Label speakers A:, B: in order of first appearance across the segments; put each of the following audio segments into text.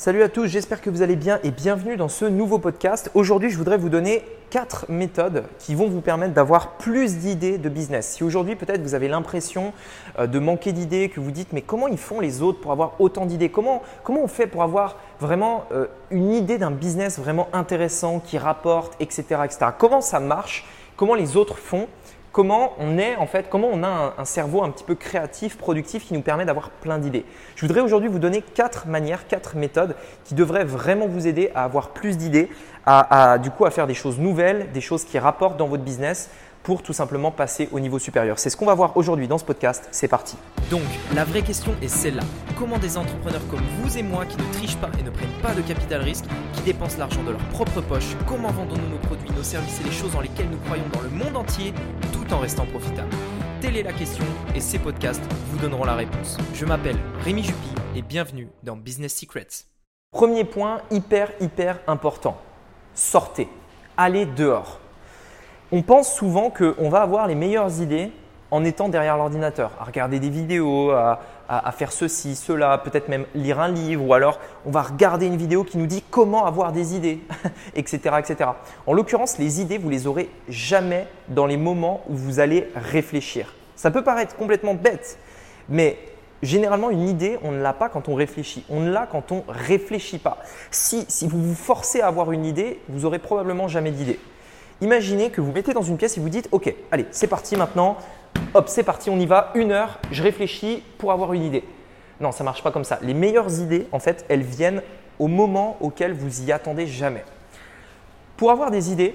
A: Salut à tous, j'espère que vous allez bien et bienvenue dans ce nouveau podcast. Aujourd'hui, je voudrais vous donner quatre méthodes qui vont vous permettre d'avoir plus d'idées de business. Si aujourd'hui peut-être vous avez l'impression euh, de manquer d'idées, que vous dites mais comment ils font les autres pour avoir autant d'idées? Comment, comment on fait pour avoir vraiment euh, une idée d'un business vraiment intéressant qui rapporte, etc., etc. Comment ça marche? Comment les autres font? Comment on est en fait, comment on a un, cerveau un petit peu créatif, productif qui nous permet d'avoir plein d'idées. Je voudrais aujourd'hui vous donner quatre manières, quatre méthodes qui devraient vraiment vous aider à avoir plus d'idées, à, du coup à faire des choses nouvelles, des choses qui rapportent dans votre business pour tout simplement passer au niveau supérieur. C'est ce qu'on va voir aujourd'hui dans ce podcast. C'est parti.
B: Donc, la vraie question est celle-là. Comment des entrepreneurs comme vous et moi qui ne trichent pas et ne prennent pas de capital risque, qui dépensent l'argent de leur propre poche, comment vendons-nous nos produits, nos services et les choses dans lesquelles nous croyons dans le monde entier tout en restant profitables? Telle est la question et ces podcasts vous donneront la réponse. Je m'appelle Rémi Jupy et bienvenue dans Business Secrets.
A: Premier point hyper hyper important. Sortez. Allez dehors. On pense souvent qu'on va avoir les meilleures idées en étant derrière l'ordinateur, à regarder des vidéos, à, faire ceci, cela, peut-être même lire un livre, ou alors on va regarder une vidéo qui nous dit comment avoir des idées, etc., etc. En l'occurrence, les idées, vous les aurez jamais dans les moments où vous allez réfléchir. Ça peut paraître complètement bête, mais généralement, une idée, on ne l'a pas quand on réfléchit. On l'a quand on réfléchit pas. Si, si vous vous forcez à avoir une idée, vous aurez probablement jamais d'idée. Imaginez que vous mettez dans une pièce et vous dites Ok, allez, c'est parti maintenant. Hop, c'est parti, on y va. Une heure, je réfléchis pour avoir une idée. Non, ça ne marche pas comme ça. Les meilleures idées, en fait, elles viennent au moment auquel vous y attendez jamais. Pour avoir des idées,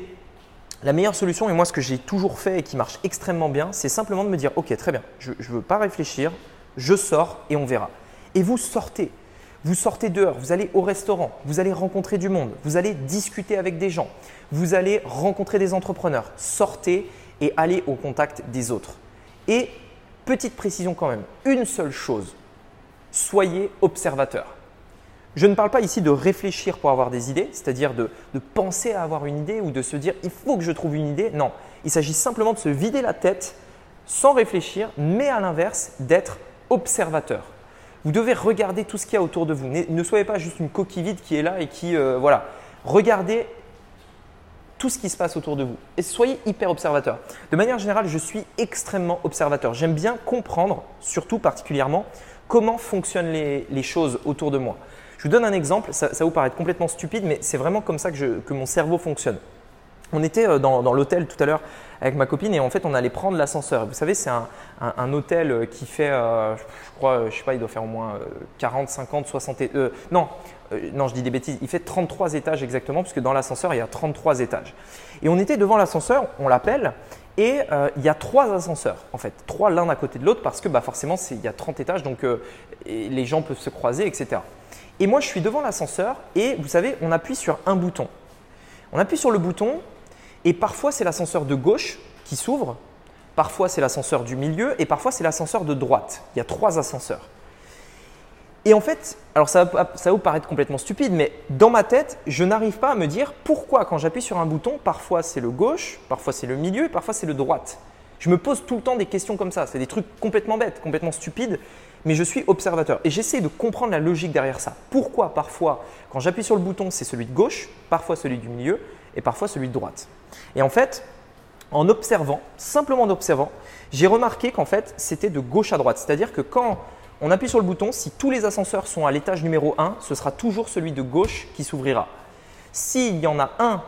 A: la meilleure solution, et moi ce que j'ai toujours fait et qui marche extrêmement bien, c'est simplement de me dire Ok, très bien, je ne veux pas réfléchir, je sors et on verra. Et vous sortez. Vous sortez dehors, vous allez au restaurant, vous allez rencontrer du monde, vous allez discuter avec des gens, vous allez rencontrer des entrepreneurs. Sortez et allez au contact des autres. Et petite précision quand même, une seule chose, soyez observateur. Je ne parle pas ici de réfléchir pour avoir des idées, c'est-à-dire de, penser à avoir une idée ou de se dire il faut que je trouve une idée. Non, il s'agit simplement de se vider la tête sans réfléchir, mais à l'inverse, d'être observateur. Vous devez regarder tout ce qu'il y a autour de vous. Ne, soyez pas juste une coquille vide qui est là et qui, euh, voilà. Regardez tout ce qui se passe autour de vous et soyez hyper observateur. De manière générale, je suis extrêmement observateur. J'aime bien comprendre, surtout particulièrement, comment fonctionnent les, choses autour de moi. Je vous donne un exemple, ça, va vous paraître complètement stupide, mais c'est vraiment comme ça que mon cerveau fonctionne. On était euh, dans, l'hôtel tout à l'heure avec ma copine et en fait on allait prendre l'ascenseur. Vous savez, c'est un, hôtel euh, qui fait, euh, je crois, je sais pas, il doit faire au moins 40, 50, 60. non, non, je dis des bêtises. Il fait 33 étages exactement, puisque dans l'ascenseur il y a 33 étages. Et on était devant l'ascenseur, on l'appelle. Et il y a trois ascenseurs, en fait, trois l'un à côté de l'autre, parce que bah, forcément, il y a 30 étages, donc les gens peuvent se croiser, etc. Et moi, je suis devant l'ascenseur, et vous savez, on appuie sur un bouton. On appuie sur le bouton, et parfois, c'est l'ascenseur de gauche qui s'ouvre, parfois, c'est l'ascenseur du milieu, et parfois, c'est l'ascenseur de droite. Il y a trois ascenseurs. Et en fait, alors ça va, vous paraître complètement stupide, mais dans ma tête, je n'arrive pas à me dire pourquoi quand j'appuie sur un bouton, parfois c'est le gauche, parfois c'est le milieu, et parfois c'est le droite. Je me pose tout le temps des questions comme ça. C'est des trucs complètement bêtes, complètement stupides, mais je suis observateur et j'essaie de comprendre la logique derrière ça. Pourquoi parfois, quand j'appuie sur le bouton, c'est celui de gauche, parfois celui du milieu et parfois celui de droite. Et en fait, en observant, simplement en observant, j'ai remarqué qu'en fait, c'était de gauche à droite. C'est-à-dire que quand on appuie sur le bouton, si tous les ascenseurs sont à l'étage numéro 1, ce sera toujours celui de gauche qui s'ouvrira. S'il y en a un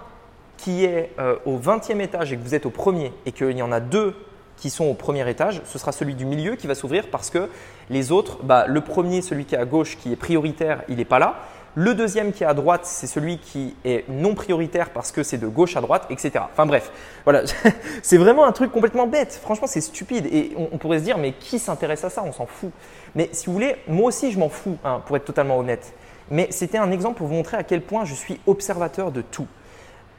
A: qui est euh, au 20e étage et que vous êtes au premier et qu'il y en a deux qui sont au premier étage, ce sera celui du milieu qui va s'ouvrir parce que les autres, bah, le premier, celui qui est à gauche, qui est prioritaire, il n'est pas là. Le deuxième qui est à droite, c'est celui qui est non prioritaire parce que c'est de gauche à droite, etc. Enfin bref, voilà, c'est vraiment un truc complètement bête. Franchement, c'est stupide et on, pourrait se dire, mais qui s'intéresse à ça? On s'en fout. Mais si vous voulez, moi aussi, je m'en fous, hein, pour être totalement honnête. Mais c'était un exemple pour vous montrer à quel point je suis observateur de tout.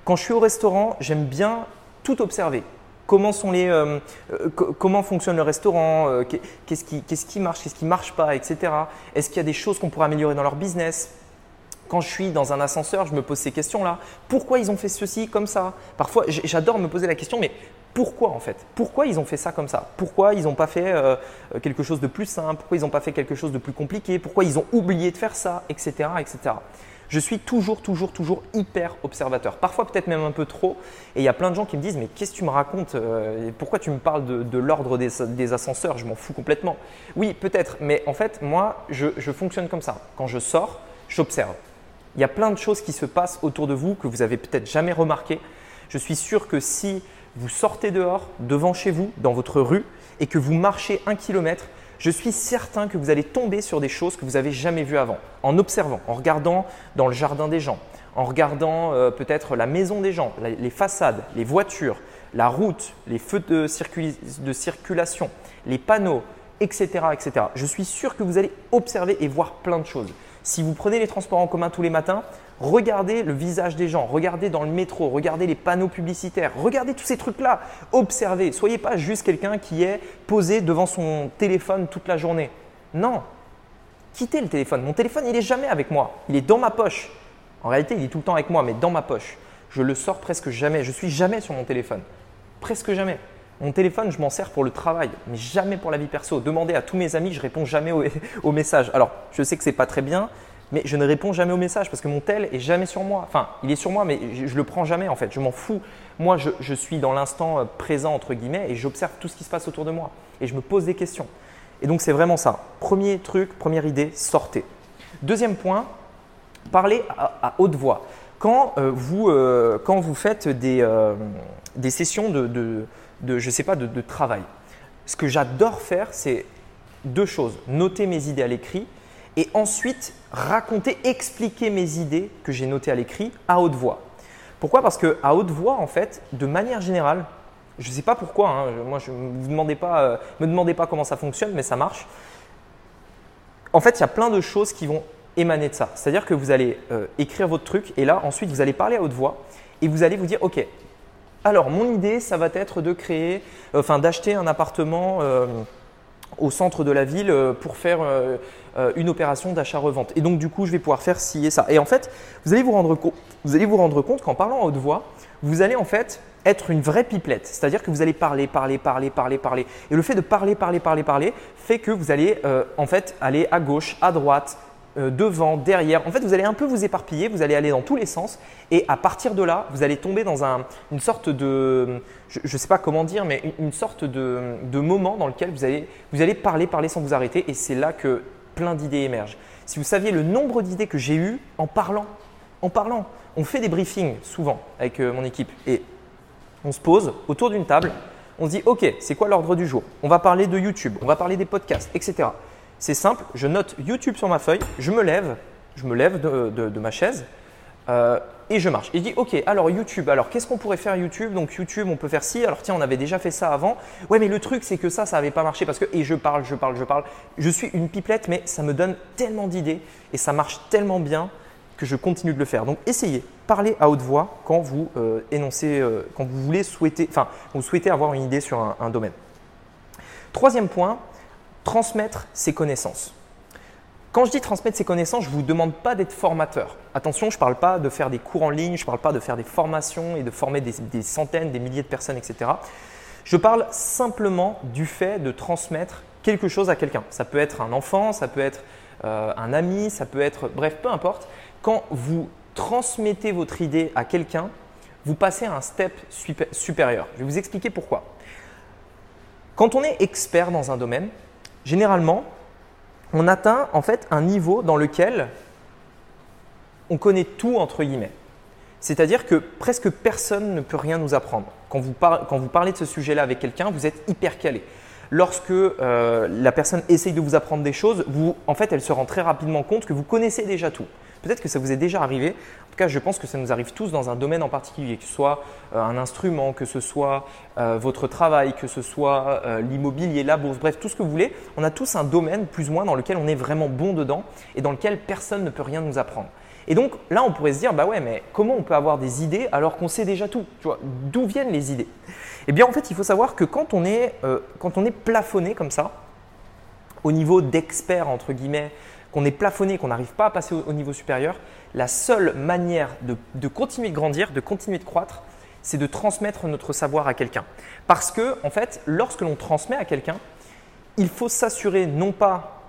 A: Quand je suis au restaurant, j'aime bien tout observer. Comment, sont les, euh, euh, comment fonctionne le restaurant, euh, qu'est-ce qui, qui, marche, qu'est-ce qui marche pas, etc. Est-ce qu'il y a des choses qu'on pourrait améliorer dans leur business? Quand je suis dans un ascenseur, je me pose ces questions-là. Pourquoi ils ont fait ceci comme ça? Parfois, j'adore me poser la question, mais pourquoi en fait? Pourquoi ils ont fait ça comme ça? Pourquoi ils n'ont pas fait euh, quelque chose de plus simple? Pourquoi ils n'ont pas fait quelque chose de plus compliqué? Pourquoi ils ont oublié de faire ça? Etc. etc. Je suis toujours, toujours, toujours hyper observateur. Parfois peut-être même un peu trop. Et il y a plein de gens qui me disent mais qu'est-ce que tu me racontes euh, Pourquoi tu me parles de, l'ordre des, ascenseurs? Je m'en fous complètement. Oui, peut-être. Mais en fait, moi, je fonctionne comme ça. Quand je sors, j'observe. Il y a plein de choses qui se passent autour de vous que vous avez peut-être jamais remarquées. Je suis sûr que si vous sortez dehors, devant chez vous, dans votre rue, et que vous marchez un kilomètre, je suis certain que vous allez tomber sur des choses que vous n'avez jamais vues avant, en observant, en regardant dans le jardin des gens, en regardant euh, peut-être la maison des gens, les façades, les voitures, la route, les feux de, de circulation, les panneaux, etc., etc. Je suis sûr que vous allez observer et voir plein de choses. Si vous prenez les transports en commun tous les matins, Regardez le visage des gens, regardez dans le métro, regardez les panneaux publicitaires, regardez tous ces trucs-là. Observez. Soyez pas juste quelqu'un qui est posé devant son téléphone toute la journée. Non. Quittez le téléphone. Mon téléphone, il n'est jamais avec moi. Il est dans ma poche. En réalité, il est tout le temps avec moi, mais dans ma poche. Je le sors presque jamais. Je suis jamais sur mon téléphone. Presque jamais. Mon téléphone, je m'en sers pour le travail, mais jamais pour la vie perso. Demandez à tous mes amis, je réponds jamais aux, messages. Alors, je sais que ce n'est pas très bien, mais je ne réponds jamais aux messages parce que mon tel est jamais sur moi. Enfin, il est sur moi, mais je, le prends jamais en fait. Je m'en fous. Moi, je, suis dans l'instant euh, présent entre guillemets et j'observe tout ce qui se passe autour de moi et je me pose des questions. Et donc c'est vraiment ça. Premier truc, première idée, sortez. Deuxième point, parlez à, haute voix. Quand, euh, vous, euh, quand vous faites des, sessions de, de, sais pas, de, travail, ce que j'adore faire, c'est deux choses. Noter mes idées à l'écrit et ensuite raconter, expliquer mes idées que j'ai notées à l'écrit à haute voix. Pourquoi? Parce que à haute voix, en fait, de manière générale, je ne sais pas pourquoi, hein, moi je vous euh, me demandez pas comment ça fonctionne, mais ça marche. En fait, il y a plein de choses qui vont émaner de ça. C'est-à-dire que vous allez euh, écrire votre truc et là, ensuite, vous allez parler à haute voix et vous allez vous dire, ok, alors mon idée, ça va être de créer, enfin d'acheter un appartement. Euh, au centre de la ville euh, pour faire euh, euh, une opération d'achat-revente. Et donc, du coup, je vais pouvoir faire ci et ça. Et en fait, vous allez vous rendre, compte qu'en parlant à haute voix, vous allez en fait être une vraie pipelette. C'est-à-dire que vous allez parler, parler, parler, parler, parler. Et le fait de parler, parler, parler, parler fait que vous allez en fait aller à gauche, à droite, euh, devant, derrière. En fait, vous allez un peu vous éparpiller, vous allez aller dans tous les sens. Et à partir de là, vous allez tomber dans une sorte de, je ne sais pas comment dire, mais une, sorte de, moment dans lequel vous allez, vous allez parler, parler sans vous arrêter. Et c'est là que plein d'idées émergent. Si vous saviez le nombre d'idées que j'ai eues en parlant, en parlant, on fait des briefings souvent avec euh, mon équipe et on se pose autour d'une table, on se dit ok, c'est quoi l'ordre du jour? On va parler de YouTube, on va parler des podcasts, etc. C'est simple, je note YouTube sur ma feuille, je me lève, je me lève de, ma chaise euh, et je marche. Et je dis, ok, alors YouTube, alors qu'est-ce qu'on pourrait faire YouTube? Donc YouTube, on peut faire ci, alors tiens, on avait déjà fait ça avant. Ouais, mais le truc, c'est que ça, ça n'avait pas marché parce que, et je parle, je parle, je parle. Je suis une pipelette, mais ça me donne tellement d'idées et ça marche tellement bien que je continue de le faire. Donc essayez, parlez à haute voix quand vous euh, énoncez, euh, quand vous voulez souhaiter, enfin, vous souhaitez avoir une idée sur un domaine. Troisième point, transmettre ses connaissances. Quand je dis transmettre ses connaissances, je ne vous demande pas d'être formateur. Attention, je ne parle pas de faire des cours en ligne, je ne parle pas de faire des formations et de former des, centaines, des milliers de personnes, etc. Je parle simplement du fait de transmettre quelque chose à quelqu'un. Ça peut être un enfant, ça peut être euh, un ami, ça peut être, bref, peu importe. Quand vous transmettez votre idée à quelqu'un, vous passez à un step supérieur. Je vais vous expliquer pourquoi. Quand on est expert dans un domaine, généralement, on atteint en fait un niveau dans lequel on connaît tout entre guillemets. C'est-à-dire que presque personne ne peut rien nous apprendre. Quand vous, parlez de ce sujet-là avec quelqu'un, vous êtes hyper calé. Lorsque euh, la personne essaye de vous apprendre des choses, vous, en fait, elle se rend très rapidement compte que vous connaissez déjà tout. Peut-être que ça vous est déjà arrivé. En tout cas, je pense que ça nous arrive tous dans un domaine en particulier, que ce soit euh, un instrument, que ce soit euh, votre travail, que ce soit l'immobilier, la bourse, bref, tout ce que vous voulez. On a tous un domaine plus ou moins dans lequel on est vraiment bon dedans et dans lequel personne ne peut rien nous apprendre. Et donc là, on pourrait se dire, bah ouais, mais comment on peut avoir des idées alors qu'on sait déjà tout Tu vois, d'où viennent les idées? Eh bien, en fait, il faut savoir que quand on est, quand on est plafonné comme ça, au niveau d'expert entre guillemets qu'on est plafonné, qu'on n'arrive pas à passer au, niveau supérieur, la seule manière de, continuer de grandir, de continuer de croître, c'est de transmettre notre savoir à quelqu'un. Parce que, en fait, lorsque l'on transmet à quelqu'un, il faut s'assurer non pas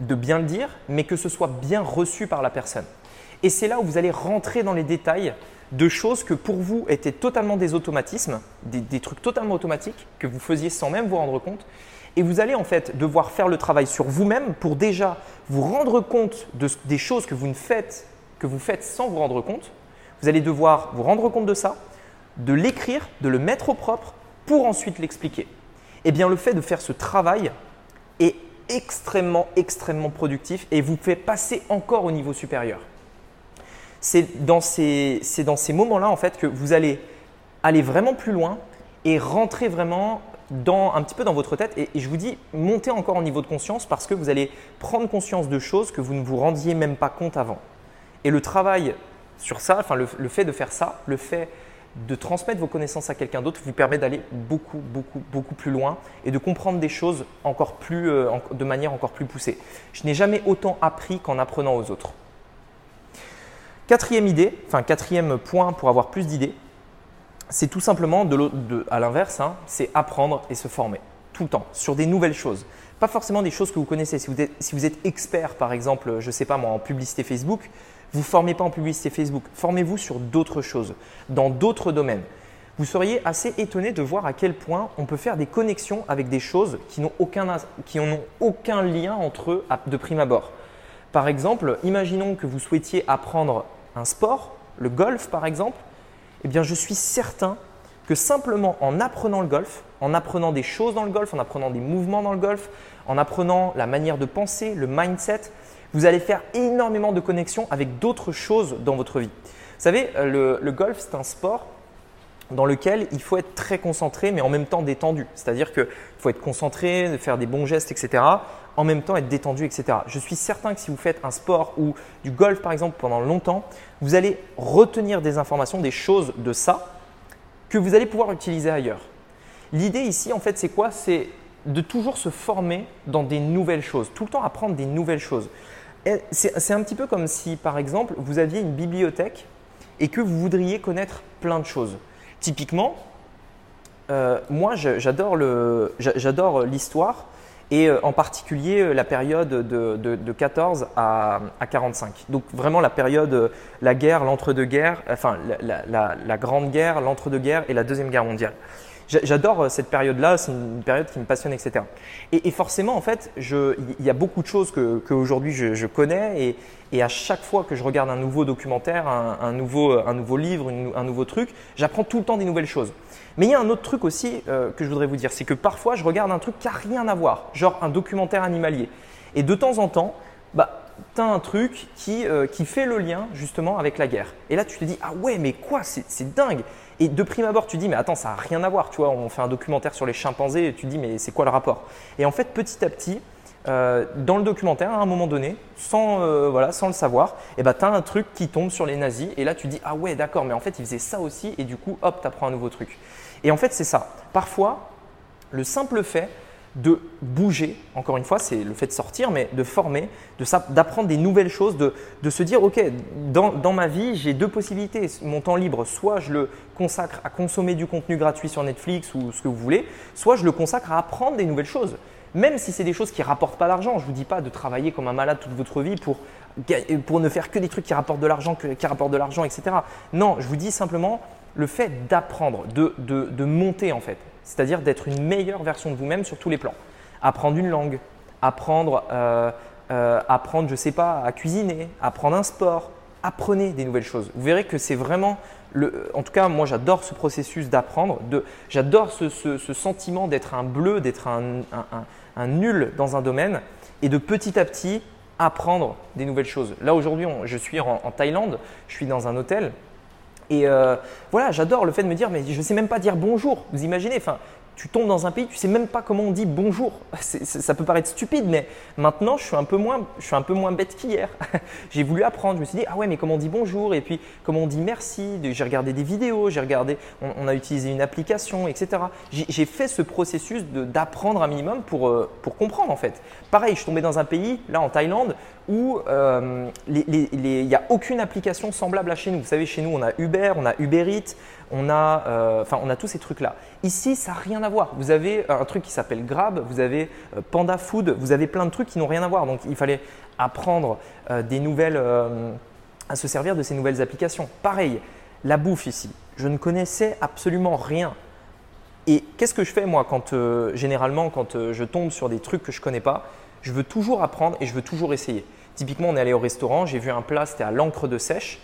A: de bien le dire, mais que ce soit bien reçu par la personne. Et c'est là où vous allez rentrer dans les détails de choses que pour vous étaient totalement des automatismes, des, trucs totalement automatiques que vous faisiez sans même vous rendre compte. Et vous allez en fait devoir faire le travail sur vous-même pour déjà vous rendre compte des choses que vous ne faites, que vous faites sans vous rendre compte. Vous allez devoir vous rendre compte de ça, de l'écrire, de le mettre au propre pour ensuite l'expliquer. Eh bien, le fait de faire ce travail est extrêmement, extrêmement productif et vous fait passer encore au niveau supérieur. C'est dans ces, moments-là en fait que vous allez aller vraiment plus loin et rentrer vraiment dans, un petit peu dans votre tête. Et, je vous dis, montez encore en niveau de conscience parce que vous allez prendre conscience de choses que vous ne vous rendiez même pas compte avant. Et le travail sur ça, enfin le, le fait de faire ça, le fait de transmettre vos connaissances à quelqu'un d'autre vous permet d'aller beaucoup, beaucoup, beaucoup plus loin et de comprendre des choses encore plus, euh, de manière encore plus poussée. Je n'ai jamais autant appris qu'en apprenant aux autres. Quatrième idée, enfin quatrième point pour avoir plus d'idées, c'est tout simplement de, de à l'inverse, hein, c'est apprendre et se former tout le temps sur des nouvelles choses. Pas forcément des choses que vous connaissez. Si vous êtes, expert, par exemple, je ne sais pas moi, en publicité Facebook, vous ne formez pas en publicité Facebook, formez-vous sur d'autres choses, dans d'autres domaines. Vous seriez assez étonné de voir à quel point on peut faire des connexions avec des choses qui n'ont aucun, qui aucun lien entre eux de prime abord. Par exemple, imaginons que vous souhaitiez apprendre un sport, le golf par exemple. Eh je suis certain que simplement en apprenant le golf, en apprenant des choses dans le golf, en apprenant des mouvements dans le golf, en apprenant la manière de penser, le mindset, vous allez faire énormément de connexions avec d'autres choses dans votre vie. Vous savez, euh, le, golf, c'est un sport dans lequel il faut être très concentré, mais en même temps détendu. C'est-à-dire qu'il faut être concentré, faire des bons gestes, etc. En même temps être détendu, etc. Je suis certain que si vous faites un sport ou du golf, par exemple, pendant longtemps, vous allez retenir des informations, des choses de ça que vous allez pouvoir utiliser ailleurs. L'idée ici, en fait, c'est quoi? C'est de toujours se former dans des nouvelles choses, tout le temps apprendre des nouvelles choses. C'est un petit peu comme si, par exemple, vous aviez une bibliothèque et que vous voudriez connaître plein de choses. Typiquement, euh, moi, j'adore l'histoire et euh, en particulier euh, la période de, 14 à, 45. Donc vraiment la période, la guerre, l'entre-deux-guerres, enfin la Grande Guerre, l'entre-deux-guerres et la Deuxième Guerre mondiale. J'adore euh, cette période-là, c'est une période qui me passionne, etc. Et, forcément, en fait, il y a beaucoup de choses qu'aujourd'hui je, je, connais et, à chaque fois que je regarde un nouveau documentaire, un, nouveau, un nouveau, livre, un nouveau truc, j'apprends tout le temps des nouvelles choses. Mais il y a un autre truc aussi euh, que je voudrais vous dire, c'est que parfois je regarde un truc qui n'a rien à voir, genre un documentaire animalier. Et de temps en temps, bah, tu as un truc euh, qui fait le lien justement avec la guerre. Et là, tu te dis, ah ouais, mais quoi, c'est dingue. Et de prime abord, tu dis, mais attends, ça n'a rien à voir. Tu vois, on fait un documentaire sur les chimpanzés et tu dis, mais c'est quoi le rapport? Et en fait, petit à petit, euh, dans le documentaire, à un moment donné, sans, euh, voilà, sans le savoir, eh ben, tu as un truc qui tombe sur les nazis. Et là, tu dis, ah ouais, d'accord, mais en fait, ils faisaient ça aussi. Et du coup, hop, tu apprends un nouveau truc. Et en fait, c'est ça. Parfois, le simple fait de bouger, encore une fois, c'est le fait de sortir, mais de former, d'apprendre des nouvelles choses, de, se dire, OK, dans, ma vie, j'ai deux possibilités. Mon temps libre, soit je le consacre à consommer du contenu gratuit sur Netflix ou ce que vous voulez, soit je le consacre à apprendre des nouvelles choses. Même si c'est des choses qui ne rapportent pas d'argent, je ne vous dis pas de travailler comme un malade toute votre vie pour, pour ne faire que des trucs qui rapportent de l'argent, qui rapportent de l'argent, etc. Non, je vous dis simplement le fait d'apprendre, de, de monter en fait c'est-à-dire d'être une meilleure version de vous-même sur tous les plans. Apprendre une langue, apprendre, euh, euh, apprendre, je sais pas, à cuisiner, apprendre un sport, apprenez des nouvelles choses. Vous verrez que c'est vraiment, en tout cas moi j'adore ce processus d'apprendre, j'adore ce, sentiment d'être un bleu, d'être un, nul dans un domaine et de petit à petit apprendre des nouvelles choses. Là aujourd'hui je suis en Thaïlande, je suis dans un hôtel et euh, voilà, j'adore le fait de me dire, mais je ne sais même pas dire bonjour. Vous imaginez, tu tombes dans un pays, tu sais même pas comment on dit bonjour. ça peut paraître stupide, mais maintenant je suis un peu moins, je suis un peu moins bête qu'hier. j'ai voulu apprendre. Je me suis dit ah ouais, mais comment on dit bonjour et puis comment on dit merci? J'ai regardé des vidéos, j'ai regardé, on, a utilisé une application, etc. J'ai fait ce processus d'apprendre un minimum pour, euh, pour comprendre en fait. Pareil, je suis tombé dans un pays, là en Thaïlande, où euh, il n'y a aucune application semblable à chez nous. Vous savez, chez nous, on a Uber, on a Uber Eats, on a, euh, enfin, on a tous ces trucs-là. Ici, ça n'a rien à voir. Vous avez un truc qui s'appelle Grab, vous avez euh, Panda Food, vous avez plein de trucs qui n'ont rien à voir. Donc, il fallait apprendre des nouvelles, à se servir de ces nouvelles applications. Pareil, la bouffe ici. Je ne connaissais absolument rien. Et qu'est-ce que je fais moi quand généralement quand je tombe sur des trucs que je connais pas? Je veux toujours apprendre et je veux toujours essayer. Typiquement, on est allé au restaurant, j'ai vu un plat, c'était à l'encre de sèche.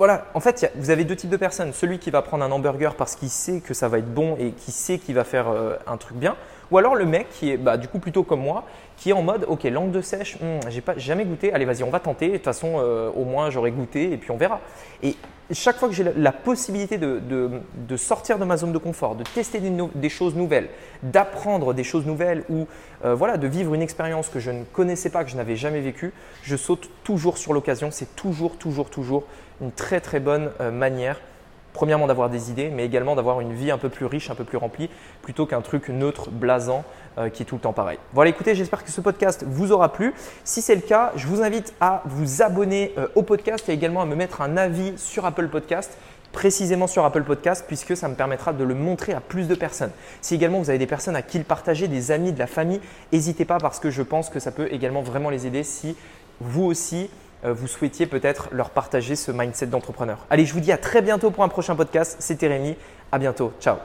A: Voilà, en fait, vous avez deux types de personnes. Celui qui va prendre un hamburger parce qu'il sait que ça va être bon et qui sait qu'il va faire euh, un truc bien. Ou alors le mec qui est bah, du coup plutôt comme moi, qui est en mode ok, langue de sèche, hmm, j'ai pas jamais goûté, allez vas-y, on va tenter. De toute façon, euh, au moins j'aurai goûté et puis on verra. Et chaque fois que j'ai la, possibilité de, sortir de ma zone de confort, de tester des, choses nouvelles, d'apprendre des choses nouvelles ou euh, voilà, de vivre une expérience que je ne connaissais pas, que je n'avais jamais vécue, je saute toujours sur l'occasion. C'est toujours, toujours, toujours une très très bonne euh, manière premièrement d'avoir des idées, mais également d'avoir une vie un peu plus riche, un peu plus remplie, plutôt qu'un truc neutre, blasant, euh, qui est tout le temps pareil. Voilà, écoutez, j'espère que ce podcast vous aura plu. Si c'est le cas, je vous invite à vous abonner euh, au podcast et également à me mettre un avis sur Apple Podcast précisément sur Apple Podcast puisque ça me permettra de le montrer à plus de personnes. Si également vous avez des personnes à qui le partager, des amis, de la famille, n'hésitez pas parce que je pense que ça peut également vraiment les aider si vous aussi vous souhaitiez peut-être leur partager ce mindset d'entrepreneur. Allez, je vous dis à très bientôt pour un prochain podcast. C'était Rémi. À bientôt. Ciao.